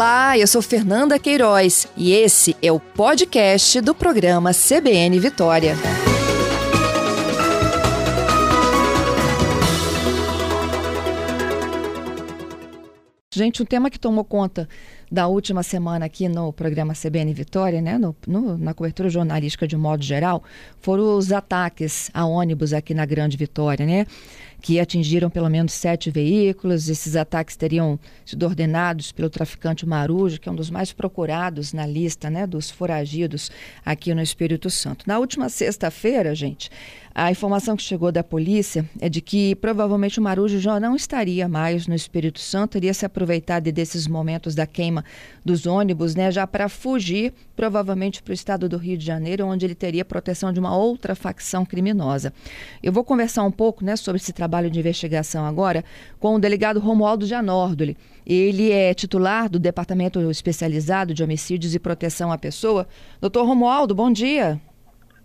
Olá, eu sou Fernanda Queiroz e esse é o podcast do programa CBN Vitória. Gente, um tema que tomou conta da última semana aqui no programa CBN Vitória, né, no, no, na cobertura jornalística de modo geral, foram os ataques a ônibus aqui na Grande Vitória, né? Que atingiram pelo menos sete veículos. Esses ataques teriam sido ordenados pelo traficante Marujo, que é um dos mais procurados na lista né, dos foragidos aqui no Espírito Santo. Na última sexta-feira, gente, a informação que chegou da polícia é de que provavelmente o Marujo já não estaria mais no Espírito Santo, iria se aproveitar desses momentos da queima dos ônibus, né, já para fugir, provavelmente para o estado do Rio de Janeiro, onde ele teria proteção de uma outra facção criminosa. Eu vou conversar um pouco né, sobre esse trabalho de investigação agora com o delegado Romualdo Janórdoli. Ele é titular do Departamento Especializado de Homicídios e Proteção à Pessoa. Doutor Romualdo, bom dia.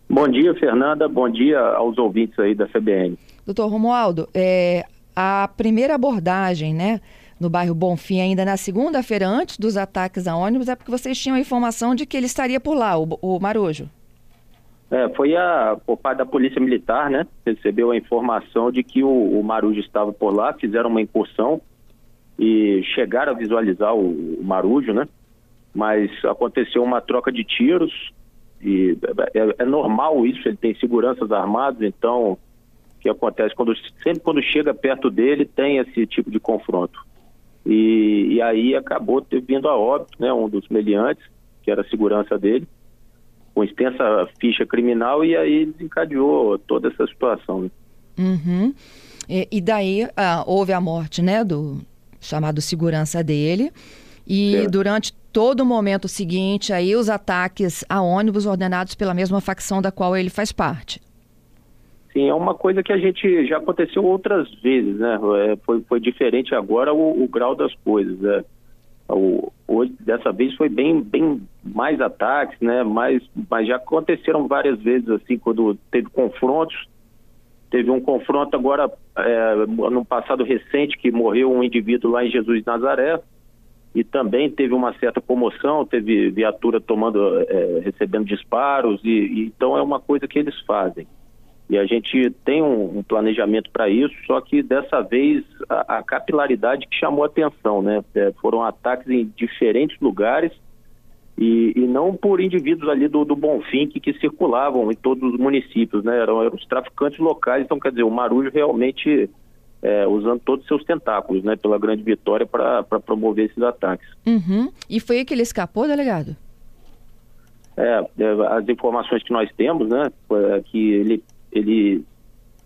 Bom dia, Fernanda. Bom dia aos ouvintes aí da CBN. Doutor Romualdo, é, a primeira abordagem, né, no bairro Bonfim, ainda na segunda-feira, antes dos ataques a ônibus, é porque vocês tinham a informação de que ele estaria por lá, o, o Marujo. É, foi a, por parte da Polícia Militar, né? Recebeu a informação de que o, o Marujo estava por lá, fizeram uma incursão e chegaram a visualizar o, o Marujo, né? Mas aconteceu uma troca de tiros, e é, é, normal isso, ele tem seguranças armados, então que acontece quando sempre quando chega perto dele tem esse tipo de confronto. E, e aí acabou vindo a óbito, né, um dos meliantes, que era a segurança dele, com extensa ficha criminal, e aí desencadeou toda essa situação. Né? Uhum. E, e, daí ah, houve a morte, né, do chamado segurança dele. E certo. durante todo o momento seguinte, aí os ataques a ônibus ordenados pela mesma facção da qual ele faz parte. Sim, é uma coisa que a gente já aconteceu outras vezes, né? É, foi, foi diferente agora o, o grau das coisas. É. O, hoje, dessa vez foi bem, bem mais ataques, né? Mas, mas já aconteceram várias vezes assim quando teve confrontos. Teve um confronto agora é, no passado recente que morreu um indivíduo lá em Jesus de Nazaré e também teve uma certa comoção, teve viatura tomando, é, recebendo disparos, e, e, então é uma coisa que eles fazem. E a gente tem um, um planejamento para isso, só que dessa vez a, a capilaridade que chamou atenção, né? É, foram ataques em diferentes lugares e, e, não por indivíduos ali do, do Bonfim que, que circulavam em todos os municípios, né? Eram, eram os traficantes locais, então quer dizer, o Marulho realmente é, usando todos os seus tentáculos, né, pela grande vitória para promover esses ataques. Uhum. E foi aí que ele escapou, delegado? É, é as informações que nós temos, né, é que ele, ele,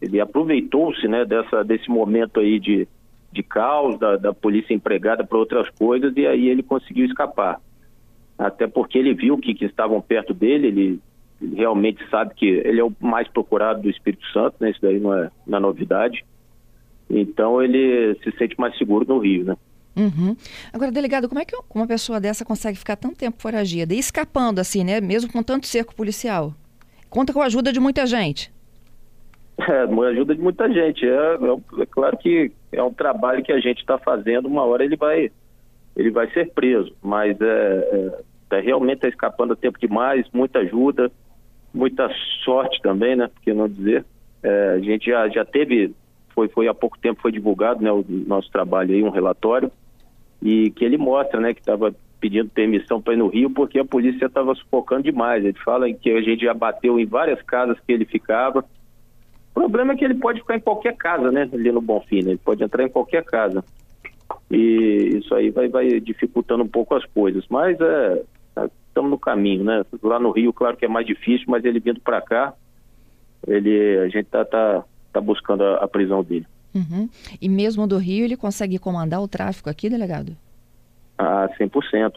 ele aproveitou-se, né, dessa, desse momento aí de, de caos, da, da polícia empregada para outras coisas, e aí ele conseguiu escapar. Até porque ele viu que, que estavam perto dele, ele, ele realmente sabe que ele é o mais procurado do Espírito Santo, né, isso daí não é, não é novidade. Então ele se sente mais seguro no Rio, né? Uhum. Agora, delegado, como é que uma pessoa dessa consegue ficar tanto tempo foragida e escapando assim, né? Mesmo com tanto cerco policial? Conta com a ajuda de muita gente. É, ajuda de muita gente. É, é, é claro que é um trabalho que a gente está fazendo. Uma hora ele vai, ele vai ser preso, mas é, é, é realmente está escapando a tempo demais. Muita ajuda, muita sorte também, né? Por que não dizer? É, a gente já, já teve foi, foi há pouco tempo foi divulgado né, o nosso trabalho aí, um relatório, e que ele mostra né, que estava pedindo permissão para ir no Rio porque a polícia estava sufocando demais. Ele fala que a gente já bateu em várias casas que ele ficava. O problema é que ele pode ficar em qualquer casa, né? Ali no Bonfim, né? ele pode entrar em qualquer casa. E isso aí vai, vai dificultando um pouco as coisas. Mas é, estamos no caminho, né? Lá no Rio, claro que é mais difícil, mas ele vindo para cá, ele, a gente está tá, está buscando a, a, prisão dele. Uhum. E mesmo do Rio, ele consegue comandar o tráfico aqui, delegado? Ah, 100%.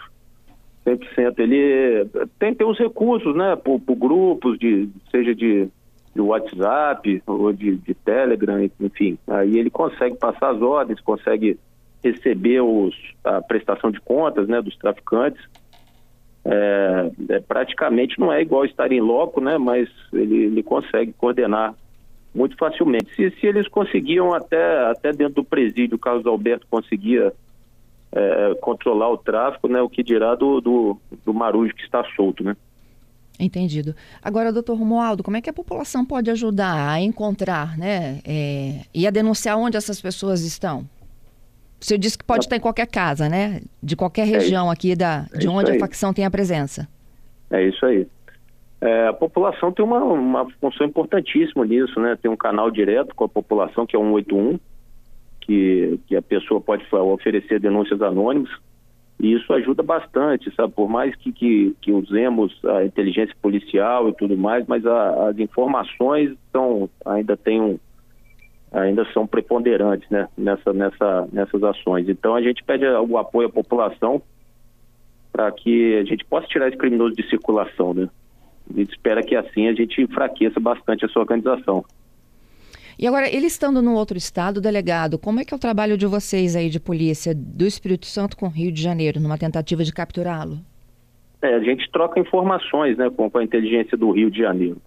100%. Ele tem, tem os recursos, né, por, por grupos, de, seja de, de WhatsApp ou de, de Telegram, enfim. Aí ele consegue passar as ordens, consegue receber os, a prestação de contas né, dos traficantes. É, é, praticamente não é igual estar em loco, né, mas ele, ele consegue coordenar muito facilmente. Se, se eles conseguiam até, até dentro do presídio, o Carlos Alberto conseguia é, controlar o tráfico, né? O que dirá do, do, do marujo que está solto, né? Entendido. Agora, doutor Romualdo, como é que a população pode ajudar a encontrar, né, é, e a denunciar onde essas pessoas estão? Você disse que pode estar em qualquer casa, né? De qualquer é região é aqui da, de onde a facção tem a presença. É isso aí. É, a população tem uma, uma função importantíssima nisso, né? Tem um canal direto com a população, que é o 181, que, que a pessoa pode oferecer denúncias anônimas. E isso ajuda bastante, sabe? Por mais que, que, que usemos a inteligência policial e tudo mais, mas a, as informações são, ainda tem um, ainda são preponderantes né, nessa, nessa, nessas ações. Então a gente pede o apoio à população para que a gente possa tirar esse criminoso de circulação. Né? A gente espera que assim a gente enfraqueça bastante a sua organização. E agora, ele estando no outro estado, delegado, como é que é o trabalho de vocês aí de polícia do Espírito Santo com Rio de Janeiro, numa tentativa de capturá-lo? É, a gente troca informações né, com, a inteligência do Rio de Janeiro.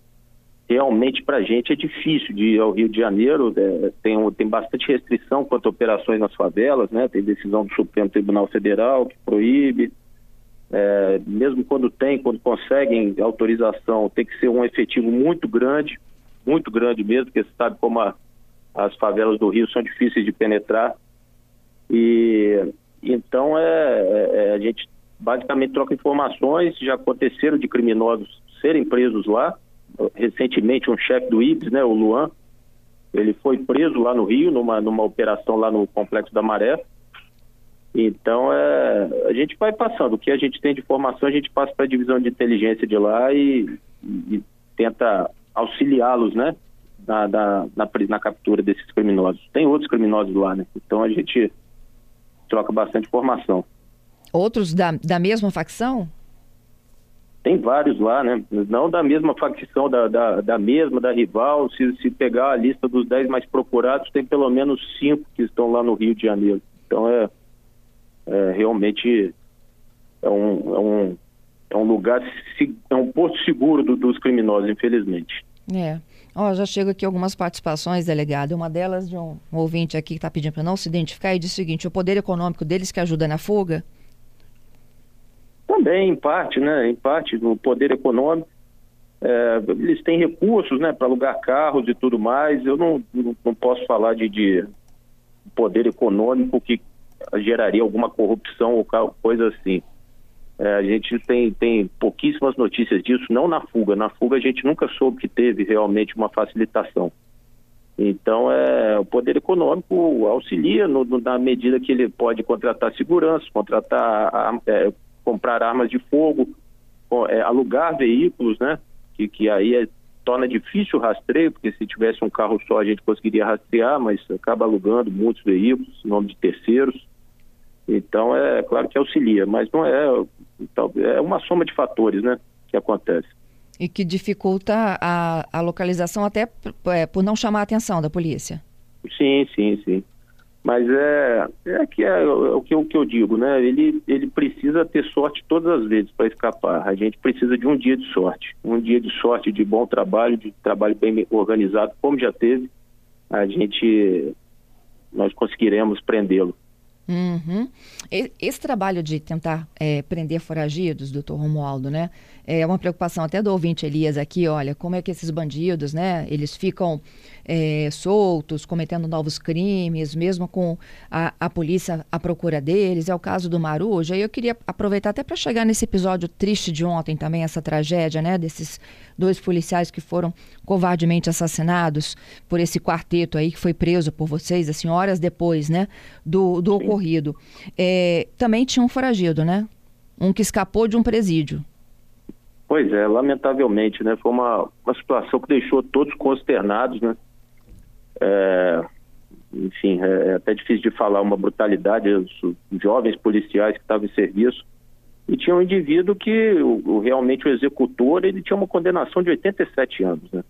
Realmente, para a gente, é difícil de ir ao Rio de Janeiro, é, tem, tem bastante restrição quanto a operações nas favelas, né, tem decisão do Supremo Tribunal Federal que proíbe. É, mesmo quando tem, quando conseguem autorização, tem que ser um efetivo muito grande muito grande mesmo, porque você sabe como a, as favelas do Rio são difíceis de penetrar. E então é, é, é, a gente basicamente troca informações, já aconteceram de criminosos serem presos lá. Recentemente um chefe do IBS, né, o Luan, ele foi preso lá no Rio, numa, numa operação lá no Complexo da Maré. Então, é, a gente vai passando. O que a gente tem de informação, a gente passa para a divisão de inteligência de lá e, e tenta auxiliá-los, né? Na, na, na, na, captura desses criminosos. Tem outros criminosos lá, né? Então a gente troca bastante informação. Outros da, da mesma facção? Tem vários lá, né? Não da mesma facção, da, da, da mesma, da rival. Se, se pegar a lista dos 10 mais procurados, tem pelo menos cinco que estão lá no Rio de Janeiro. Então é, é realmente é um, é um é um lugar, é um porto seguro do, dos criminosos, infelizmente. É. Ó, já chega aqui algumas participações, delegado. Uma delas de um ouvinte aqui que está pedindo para não se identificar e diz o seguinte: o poder econômico deles que ajuda na fuga? Também, em parte, né? Em parte, do poder econômico. É, eles têm recursos, né, para alugar carros e tudo mais. Eu não, não, não posso falar de, de poder econômico que geraria alguma corrupção ou coisa assim. É, a gente tem, tem pouquíssimas notícias disso, não na fuga. Na fuga a gente nunca soube que teve realmente uma facilitação. Então, é, o poder econômico auxilia no, no, na medida que ele pode contratar segurança, contratar, é, comprar armas de fogo, é, alugar veículos, né? Que, que aí é, torna difícil o rastreio, porque se tivesse um carro só a gente conseguiria rastrear, mas acaba alugando muitos veículos em nome de terceiros. Então, é claro que auxilia, mas não é. Então, é uma soma de fatores né, que acontece. E que dificulta a, a localização até é, por não chamar a atenção da polícia. Sim, sim, sim. Mas é, é que é, é o, que, o que eu digo, né? Ele, ele precisa ter sorte todas as vezes para escapar. A gente precisa de um dia de sorte. Um dia de sorte, de bom trabalho, de trabalho bem organizado, como já teve. A gente, nós conseguiremos prendê-lo. Uhum. Esse trabalho de tentar é, prender foragidos, doutor Romualdo, né? É uma preocupação até do ouvinte Elias aqui, olha, como é que esses bandidos, né? Eles ficam é, soltos, cometendo novos crimes, mesmo com a, a polícia à procura deles. É o caso do Marujo. Aí eu queria aproveitar até para chegar nesse episódio triste de ontem também, essa tragédia, né? Desses dois policiais que foram covardemente assassinados por esse quarteto aí que foi preso por vocês, assim, horas depois, né? Do, do ocorrido. É, também tinha um foragido, né? Um que escapou de um presídio. Pois é, lamentavelmente, né? Foi uma, uma situação que deixou todos consternados, né? É, enfim, é, é, até difícil de falar uma brutalidade, os jovens policiais que estavam em serviço, e tinha um indivíduo que o, realmente o executor, ele tinha uma condenação de 87 anos, né?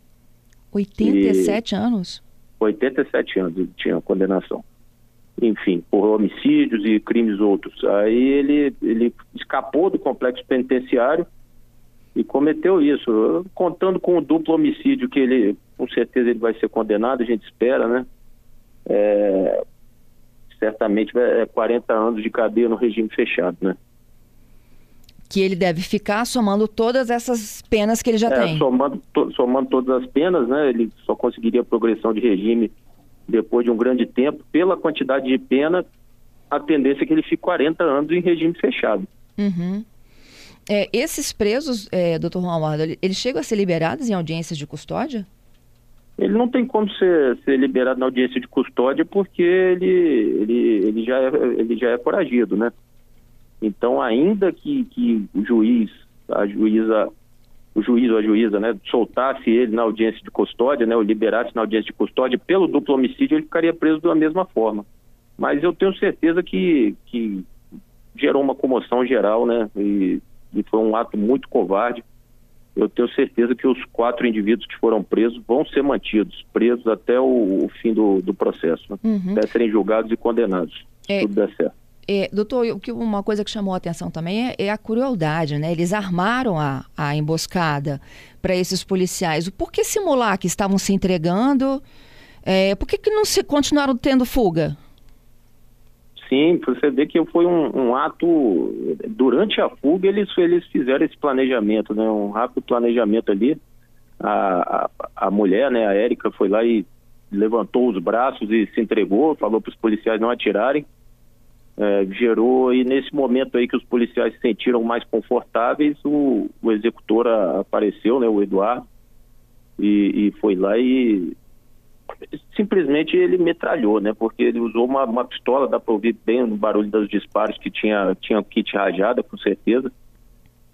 87 e, anos? 87 anos ele tinha a condenação. Enfim, por homicídios e crimes outros. Aí ele, ele escapou do complexo penitenciário e cometeu isso, contando com o duplo homicídio que ele, com certeza ele vai ser condenado, a gente espera, né? É, certamente é 40 anos de cadeia no regime fechado, né? Que ele deve ficar somando todas essas penas que ele já é, tem. Somando, to, somando todas as penas, né? Ele só conseguiria progressão de regime depois de um grande tempo. Pela quantidade de pena, a tendência é que ele fique 40 anos em regime fechado. Uhum. É, esses presos, é, doutor Romualdo, eles chegam a ser liberados em audiências de custódia? Ele não tem como ser, ser liberado na audiência de custódia porque ele, ele, ele, já, é, ele já é foragido, né? Então, ainda que, que o juiz, a juíza, o juiz ou a juíza, né, soltasse ele na audiência de custódia, né, ou liberasse na audiência de custódia, pelo duplo homicídio, ele ficaria preso da mesma forma. Mas eu tenho certeza que, que gerou uma comoção geral, né, e, e foi um ato muito covarde eu tenho certeza que os quatro indivíduos que foram presos vão ser mantidos, presos até o, o fim do, do processo, né? uhum. até serem julgados e condenados, é, tudo der certo. É, doutor, uma coisa que chamou a atenção também é, é a crueldade, né? Eles armaram a, a emboscada para esses policiais. Por que simular que estavam se entregando? É, por que, que não se continuaram tendo fuga? Sim, você vê que foi um, um, ato. Durante a fuga, eles, eles fizeram esse planejamento, né? Um rápido planejamento ali. A, a, a mulher, né, a Érica, foi lá e levantou os braços e se entregou, falou para os policiais não atirarem. É, gerou, e nesse momento aí que os policiais se sentiram mais confortáveis, o, o executor apareceu, né, o Eduardo, e, e foi lá e simplesmente ele metralhou, né? Porque ele usou uma, uma pistola, dá para ouvir bem no barulho dos disparos que tinha, tinha kit rajada, com certeza.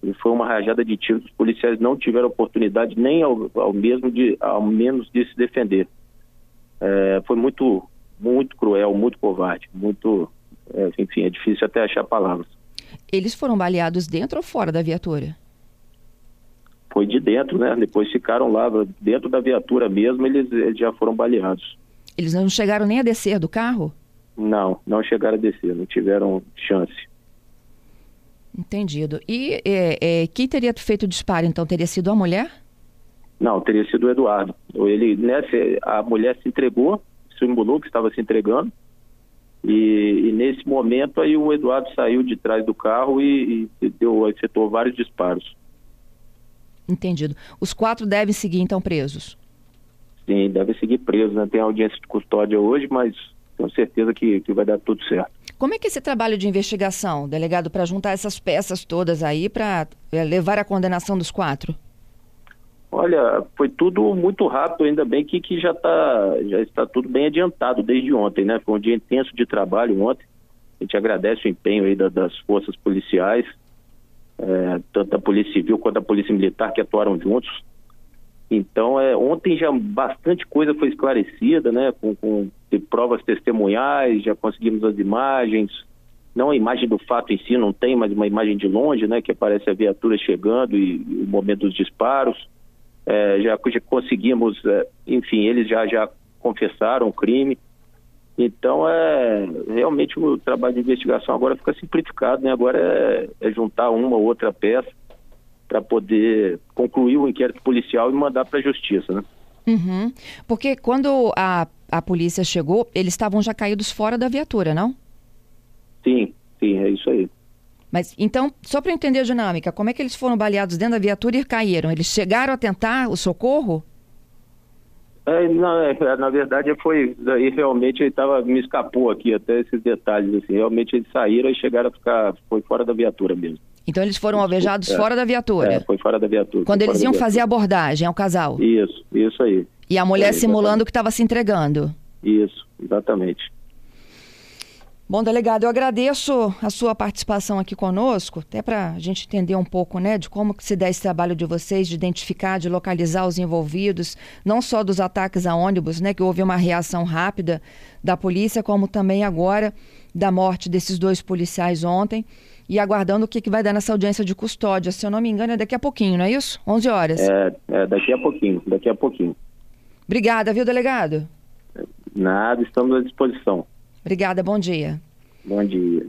E foi uma rajada de tiros. Os policiais não tiveram oportunidade nem ao, ao mesmo de, ao menos de se defender. É, foi muito, muito cruel, muito covarde, muito, enfim, é difícil até achar palavras. Eles foram baleados dentro ou fora da viatura? foi de dentro, né? Depois ficaram lá, dentro da viatura mesmo, eles, eles já foram baleados. Eles não chegaram nem a descer do carro? Não, não chegaram a descer, não tiveram chance. Entendido. E é, é, quem teria feito o disparo, então? Teria sido a mulher? Não, teria sido o Eduardo. Ele, né, a mulher se entregou, simulou que estava se entregando, e, e, nesse momento aí o Eduardo saiu de trás do carro e, e deu, efetuou vários disparos. Entendido. Os quatro devem seguir, então, presos? Sim, devem seguir presos. Né? Tem audiência de custódia hoje, mas tenho certeza que, que vai dar tudo certo. Como é que é esse trabalho de investigação, delegado, para juntar essas peças todas aí para é, levar à condenação dos quatro? Olha, foi tudo muito rápido, ainda bem que, que já, tá, já está tudo bem adiantado desde ontem, né? Foi um dia intenso de trabalho ontem. A gente agradece o empenho aí da, das forças policiais, é, tanto a Polícia Civil quanto a Polícia Militar que atuaram juntos. Então, é, ontem já bastante coisa foi esclarecida, né, com, com provas testemunhais, já conseguimos as imagens, não a imagem do fato em si, não tem, mas uma imagem de longe, né, que aparece a viatura chegando e, e o momento dos disparos. É, já, já, conseguimos, é, enfim, eles já, já confessaram o crime. Então, é, realmente o trabalho de investigação agora fica simplificado, né? Agora é, é juntar uma ou outra peça para poder concluir o inquérito policial e mandar para a justiça, né? Uhum. Porque quando a, a polícia chegou, eles estavam já caídos fora da viatura, não? Sim, sim, é isso aí. Mas então, só para entender a dinâmica, como é que eles foram baleados dentro da viatura e caíram? Eles chegaram a tentar o socorro? É, não, é, na verdade foi daí realmente ele tava, me escapou aqui até esses detalhes assim. Realmente eles saíram e chegaram a ficar foi fora da viatura mesmo. Então eles foram alvejados é, fora da viatura. É, foi fora da viatura. Quando eles iam fazer a abordagem ao casal. Isso, isso aí. E a mulher simulando que estava se entregando. Isso, exatamente. Bom, delegado, eu agradeço a sua participação aqui conosco, até para a gente entender um pouco né, de como se dá esse trabalho de vocês, de identificar, de localizar os envolvidos, não só dos ataques a ônibus, né, que houve uma reação rápida da polícia, como também agora da morte desses dois policiais ontem, e aguardando o que, que vai dar nessa audiência de custódia. Se eu não me engano, é daqui a pouquinho, não é isso? 11 horas. É, é daqui a pouquinho, daqui a pouquinho. Obrigada, viu, delegado? Nada, estamos à disposição. Obrigada, bom dia. Bom dia.